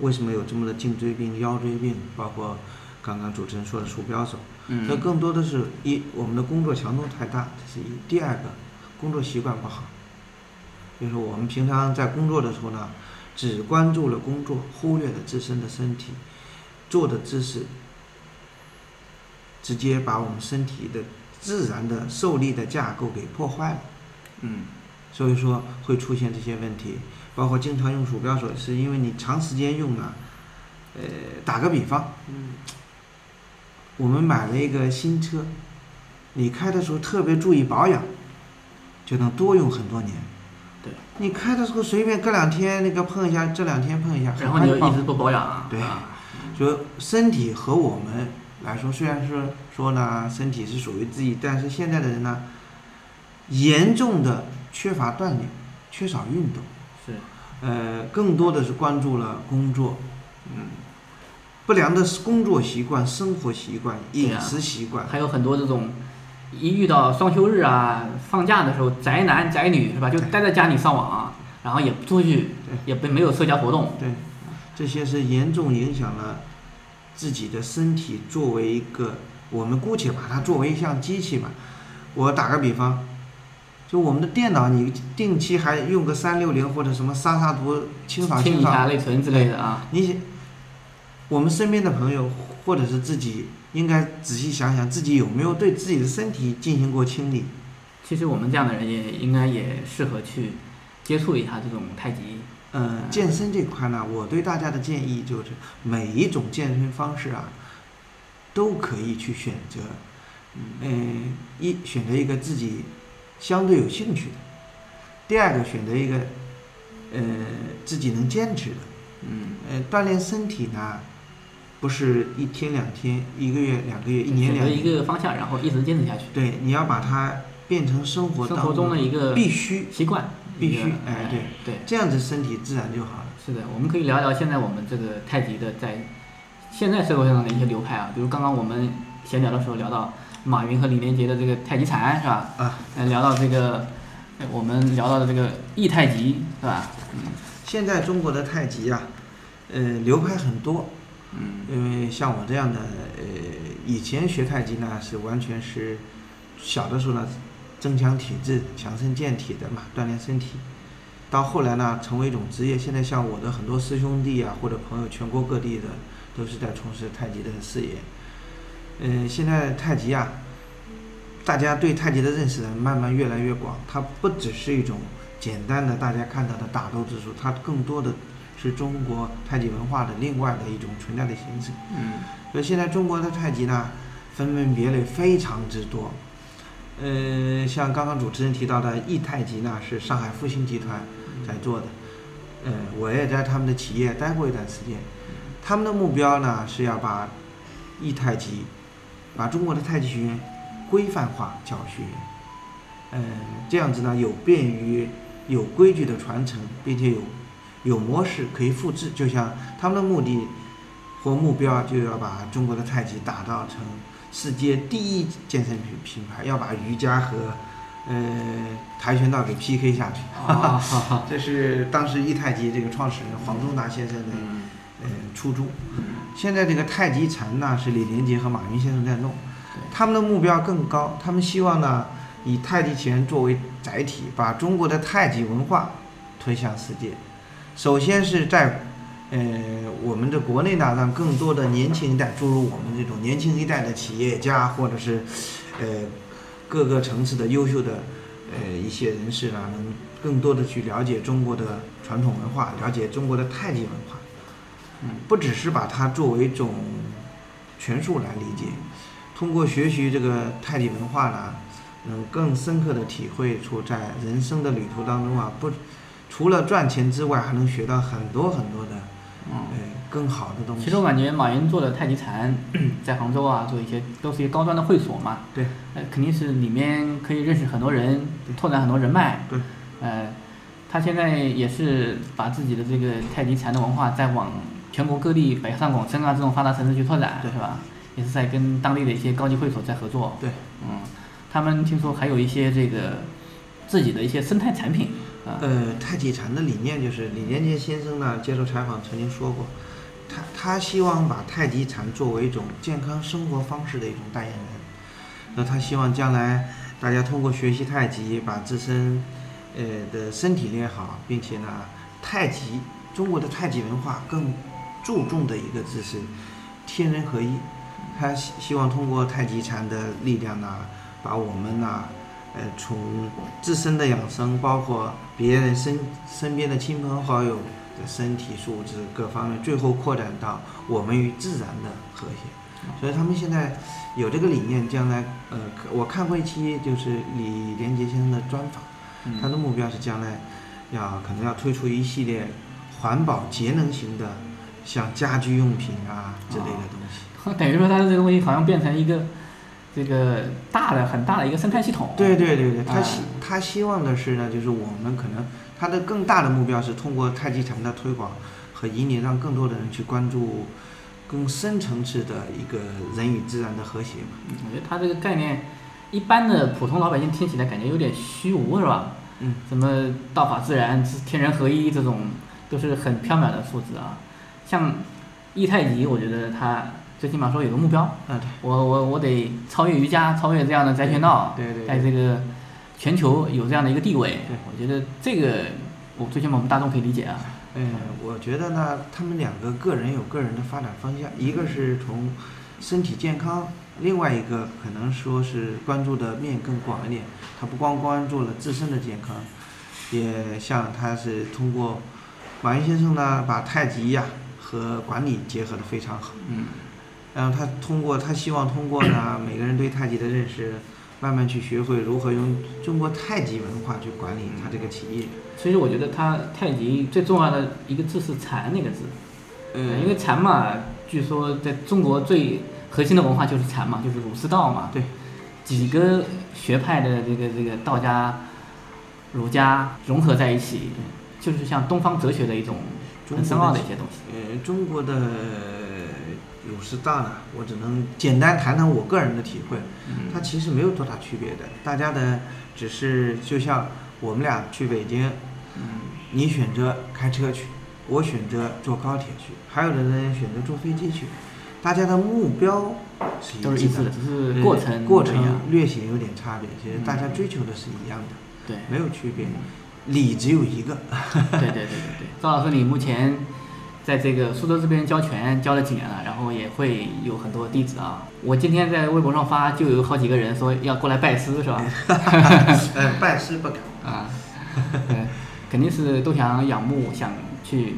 为什么有这么多颈椎病、腰椎病，包括刚刚主持人说的鼠标手，嗯。这更多的是一我们的工作强度太大，这是一；第二个，工作习惯不好，就是我们平常在工作的时候呢，只关注了工作，忽略了自身的身体，做的姿势，直接把我们身体的自然的受力的架构给破坏了。嗯，所以说会出现这些问题，包括经常用鼠标手，是因为你长时间用了。呃，打个比方，嗯，我们买了一个新车，你开的时候特别注意保养，就能多用很多年。对，你开的时候随便隔两天那个碰一下，这两天碰一下，然后你就一直不保养啊？对，就身体和我们来说，虽然是说呢，身体是属于自己，但是现在的人呢，严重的缺乏锻炼，缺少运动，是，呃，更多的是关注了工作，嗯，不良的工作习惯、生活习惯、饮食习惯，还有很多这种。一遇到双休日啊，放假的时候，宅男宅女是吧，就待在家里上网、啊，然后也不出去，也不没有社交活动。对，这些是严重影响了自己的身体。作为一个，我们姑且把它作为一项机器吧。我打个比方，就我们的电脑，你定期还用个三六零或者什么杀杀毒、清扫清清扫内存之类的啊。你，我们身边的朋友或者是自己。应该仔细想想自己有没有对自己的身体进行过清理。其实我们这样的人也应该也适合去接触一下这种太极。嗯，健身这块呢，我对大家的建议就是每一种健身方式啊，都可以去选择。嗯，一选择一个自己相对有兴趣的，第二个选择一个呃自己能坚持的。嗯，呃，锻炼身体呢。不是一天两天，一个月两个月，一年两年。一个方向，然后一直坚持下去。对，你要把它变成生活生活中的一个必须习惯，必须哎对对，这样子身体自然就好了。是的，我们可以聊聊现在我们这个太极的在现在社会上的一些流派啊，比如刚刚我们闲聊的时候聊到马云和李连杰的这个太极禅是吧？啊，聊到这个我们聊到的这个易太极是吧？嗯，现在中国的太极啊，呃，流派很多。嗯，因为像我这样的，呃，以前学太极呢是完全是小的时候呢，增强体质、强身健体的嘛，锻炼身体。到后来呢，成为一种职业。现在像我的很多师兄弟啊，或者朋友，全国各地的都是在从事太极的事业。嗯，现在太极啊，大家对太极的认识呢，慢慢越来越广。它不只是一种简单的大家看到的打斗之术，它更多的。是中国太极文化的另外的一种存在的形式。嗯，所以现在中国的太极呢，分门别类非常之多。呃，像刚刚主持人提到的易太极呢，是上海复兴集团在做的。呃，我也在他们的企业待过一段时间。他们的目标呢，是要把易太极，把中国的太极拳规范化教学。嗯，这样子呢，有便于有规矩的传承，并且有。有模式可以复制，就像他们的目的或目标，就要把中国的太极打造成世界第一健身品品牌，要把瑜伽和呃跆拳道给 PK 下去。(laughs) 这是当时易太极这个创始人黄宗达先生的呃初衷。现在这个太极禅呢，是李连杰和马云先生在弄，他们的目标更高，他们希望呢以太极拳作为载体，把中国的太极文化推向世界。首先是在，呃，我们的国内呢，让更多的年轻一代诸如我们这种年轻一代的企业家，或者是，呃，各个城市的优秀的，呃，一些人士呢，能更多的去了解中国的传统文化，了解中国的太极文化。嗯，不只是把它作为一种拳术来理解，通过学习这个太极文化呢，能更深刻的体会出在人生的旅途当中啊，不。除了赚钱之外，还能学到很多很多的嗯，更好的东西。其实我感觉马云做的太极禅，(clears throat) 在杭州啊做一些都是一些高端的会所嘛。对。呃，肯定是里面可以认识很多人，拓展很多人脉。对。呃，他现在也是把自己的这个太极禅的文化再往全国各地北上广深啊这种发达城市去拓展，是吧？也是在跟当地的一些高级会所在合作。对。嗯，他们听说还有一些这个自己的一些生态产品。呃，太极禅的理念就是李连杰先生呢接受采访曾经说过，他他希望把太极禅作为一种健康生活方式的一种代言人。那他希望将来大家通过学习太极，把自身呃的身体练好，并且呢，太极中国的太极文化更注重的一个字是天人合一。他希希望通过太极禅的力量呢，把我们呢。呃，从自身的养生，包括别人身身边的亲朋好友的身体素质各方面，最后扩展到我们与自然的和谐。所以他们现在有这个理念，将来呃，我看过一期就是李连杰先生的专访，他的目标是将来要可能要推出一系列环保节能型的，像家居用品啊之类的东西。(laughs) 等于说，他的这个东西好像变成一个。这个大的很大的一个生态系统。对对对对，他希他希望的是呢，就是我们可能他的更大的目标是通过太极禅的推广和引领，让更多的人去关注更深层次的一个人与自然的和谐嘛。我觉得他这个概念，一般的普通老百姓听起来感觉有点虚无，是吧？嗯。什么道法自然、天人合一这种，都是很缥缈的数字啊。像易太极，我觉得他。最起码说有个目标，嗯，我我我得超越瑜伽，超越这样的跆拳道，对对，在这个全球有这样的一个地位，对，我觉得这个我最起码我们大众可以理解啊。嗯，我觉得呢，他们两个个人有个人的发展方向，一个是从身体健康，另外一个可能说是关注的面更广一点，他不光关注了自身的健康，也像他是通过马云先生呢，把太极呀和管理结合的非常好，嗯。然后他通过，他希望通过呢，(clears throat) 每个人对太极的认识，慢慢去学会如何用中国太极文化去管理他这个企业。其实我觉得他太极最重要的一个字是禅那个字，嗯，因为禅嘛，据说在中国最核心的文化就是禅嘛，就是儒释道嘛。对，几个学派的这个这个道家、儒家融合在一起，就是像东方哲学的一种很深奥的一些东西。呃，中国的。儒释道呢，我只能简单谈谈我个人的体会，它其实没有多大区别的，大家的只是就像我们俩去北京，你选择开车去，我选择坐高铁去，还有的人选择坐飞机去，大家的目标是一致的，只是过程过程略显有点差别，其实大家追求的是一样的，对，没有区别，理只有一个。(laughs) 对对对对对，赵老师，你目前。在这个苏州这边教拳教了几年了，然后也会有很多弟子啊。我今天在微博上发，就有好几个人说要过来拜师，是吧？呃，(laughs) 拜师不敢啊，肯定是都想仰慕，想去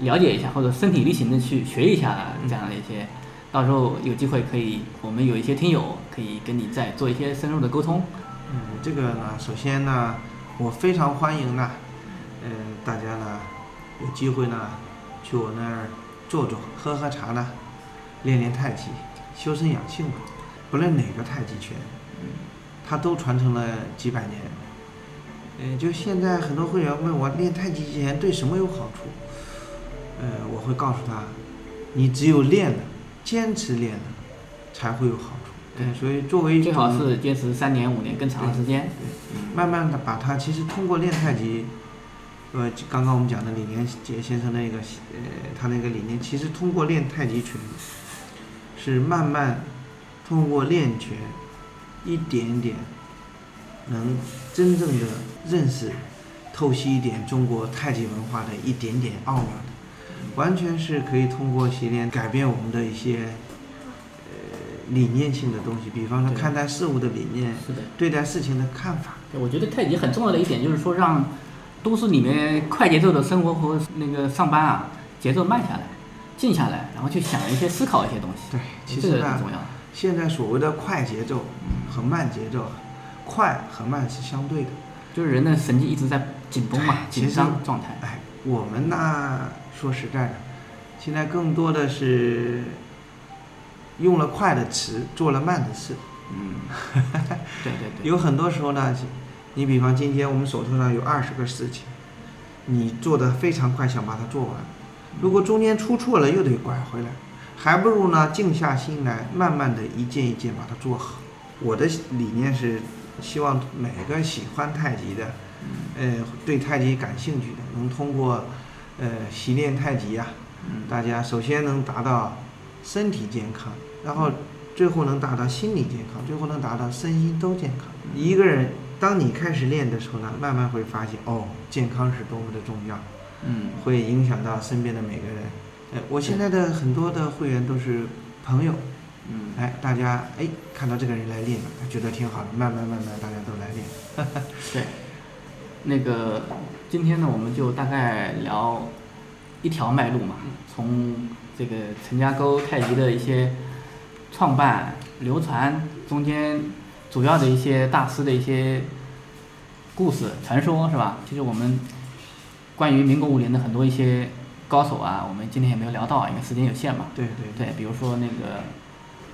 了解一下，或者身体力行的去学一下这样的一些。到时候有机会可以，我们有一些听友可以跟你再做一些深入的沟通。嗯，这个呢，首先呢，我非常欢迎呢，嗯，大家呢有机会呢。去我那儿坐坐，喝喝茶呢，练练太极，修身养性吧。不论哪个太极拳，它都传承了几百年。嗯，就现在很多会员问我练太极拳对什么有好处？呃，我会告诉他，你只有练了，坚持练了，才会有好处。对，所以作为最好是坚持三年五年更长的时间。对慢慢的把它，其实通过练太极。呃，刚刚我们讲的李连杰先生那个，呃，他那个理念，其实通过练太极拳，是慢慢通过练拳，一点点，能真正的认识、透析一点中国太极文化的一点点奥妙的，完全是可以通过习练改变我们的一些，呃，理念性的东西，比方说看待事物的理念，对待事情的看法。我觉得太极很重要的一点就是说让。都市里面快节奏的生活和那个上班啊，节奏慢下来，静下来，然后去想一些、思考一些东西。对，其实很重要。现在所谓的快节奏和慢节奏，快和慢是相对的，就是人的神经一直在紧绷嘛，紧张状态。哎，我们呢，说实在的，现在更多的是用了快的词，做了慢的事。嗯，(laughs) 对对对，有很多时候呢，你比方今天我们手头上有二十个事情，你做的非常快，想把它做完，如果中间出错了，又得拐回来，还不如呢静下心来，慢慢的一件一件把它做好。我的理念是，希望每个喜欢太极的，呃，对太极感兴趣的，能通过呃习练太极呀、大家首先能达到身体健康，然后最后能达到心理健康，最后能达到身心都健康。一个人，当你开始练的时候呢，慢慢会发现哦，健康是多么的重要，嗯，会影响到身边的每个人。呃，我现在的很多的会员都是朋友，嗯，哎，大家哎看到这个人来练，了觉得挺好的，慢慢慢慢大家都来练。(laughs) 对，那个今天呢，我们就大概聊一条脉络嘛，从这个陈家沟太极的一些创办、流传中间主要的一些大师的一些故事、传说，是吧？其实我们关于民国武林的很多一些高手啊，我们今天也没有聊到，因为时间有限嘛。对对对，比如说那个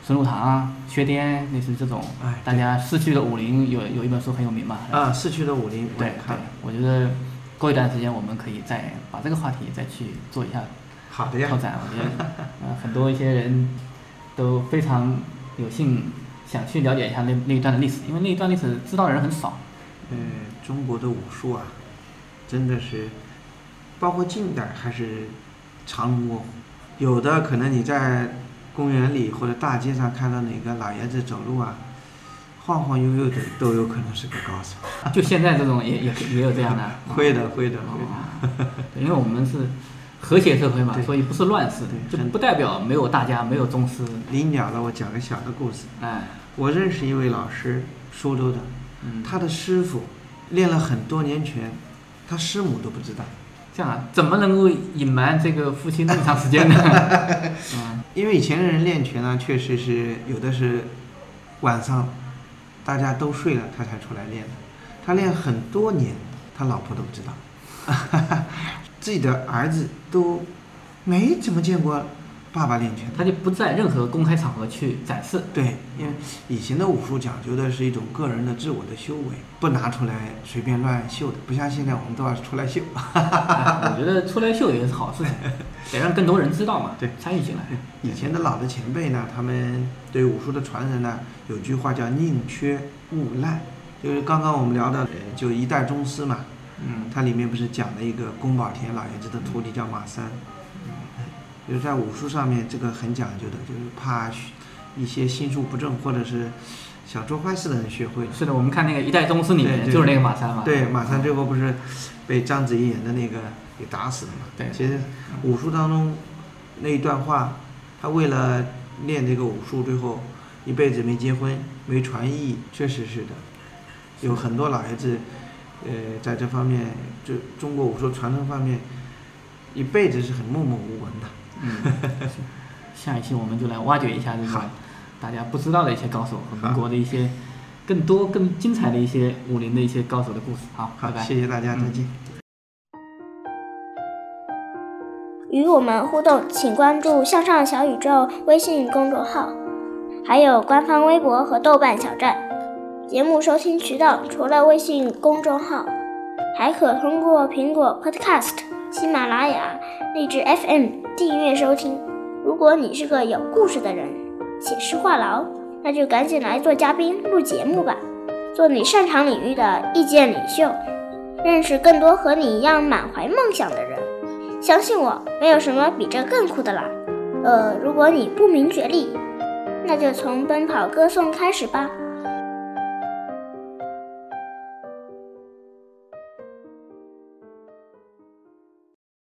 孙禄堂啊、薛颠，类似这种，哎大家逝去的武林有有一本书很有名嘛。啊，逝去的武林对对，我觉得过一段时间我们可以再把这个话题再去做一下好的呀拓展。我觉得呃很多一些人都非常有幸想去了解一下那那一段的历史，因为那一段历史知道的人很少。呃，中国的武术啊，真的是，包括近代还是藏龙卧虎。有的可能你在公园里或者大街上看到哪个老爷子走路啊，晃晃悠悠的，都有可能是个高手。(laughs) 就现在这种也也也有这样 (laughs) 的。会的，会的，会的。因为我们是和谐社会嘛，所以不是乱世，就不代表没有大家，没有宗师。临了了，我讲个小的故事。哎，我认识一位老师，苏州的，嗯他的师傅练了很多年拳，他师母都不知道。这样啊，怎么能够隐瞒这个父亲那么长时间呢？(laughs) 嗯，因为以前的人练拳呢，确实是有的是晚上大家都睡了，他才出来练的。他练很多年，他老婆都不知道，(laughs) 自己的儿子都没怎么见过爸爸练拳。他就不在任何公开场合去展示。对，因为以前的武术讲究的是一种个人的自我的修为，不拿出来随便乱秀的，不像现在我们都要出来秀。(laughs) 我觉得出来秀也是好事情，(laughs) 得让更多人知道嘛，对，参与进来。以前的老的前辈呢，他们对武术的传人呢，有句话叫“宁缺毋滥”，就是刚刚我们聊的，呃就一代宗师嘛。嗯，它里面不是讲了一个宫保田老爷子的徒弟叫马三，就是在武术上面这个很讲究的，就是怕一些心术不正或者是想做坏事的人学会了。是的，我们看那个《一代宗师》里面就是那个马三嘛。对，马三最后不是被章子怡演的那个给打死了嘛？对其实武术当中那一段话，他为了练这个武术，最后一辈子没结婚，没传艺，确实是的。有很多老爷子，呃，在这方面，就中国武术传承方面，一辈子是很默默无闻的。嗯，(laughs) 下一期我们就来挖掘一下这个大家不知道的一些高手和民国的一些更多更精彩的一些武林的一些高手的故事。好，好拜拜。谢谢大家，再见。与我们互动，请关注“向上小宇宙”微信公众号，还有官方微博和豆瓣小站。节目收听渠道除了微信公众号，还可通过苹果 Podcast、喜马拉雅、荔枝 FM 订阅收听。如果你是个有故事的人，且是话痨，那就赶紧来做嘉宾录节目吧，做你擅长领域的意见领袖，认识更多和你一样满怀梦想的人。相信我，没有什么比这更酷的啦。呃，如果你不明觉厉，那就从奔跑歌颂开始吧。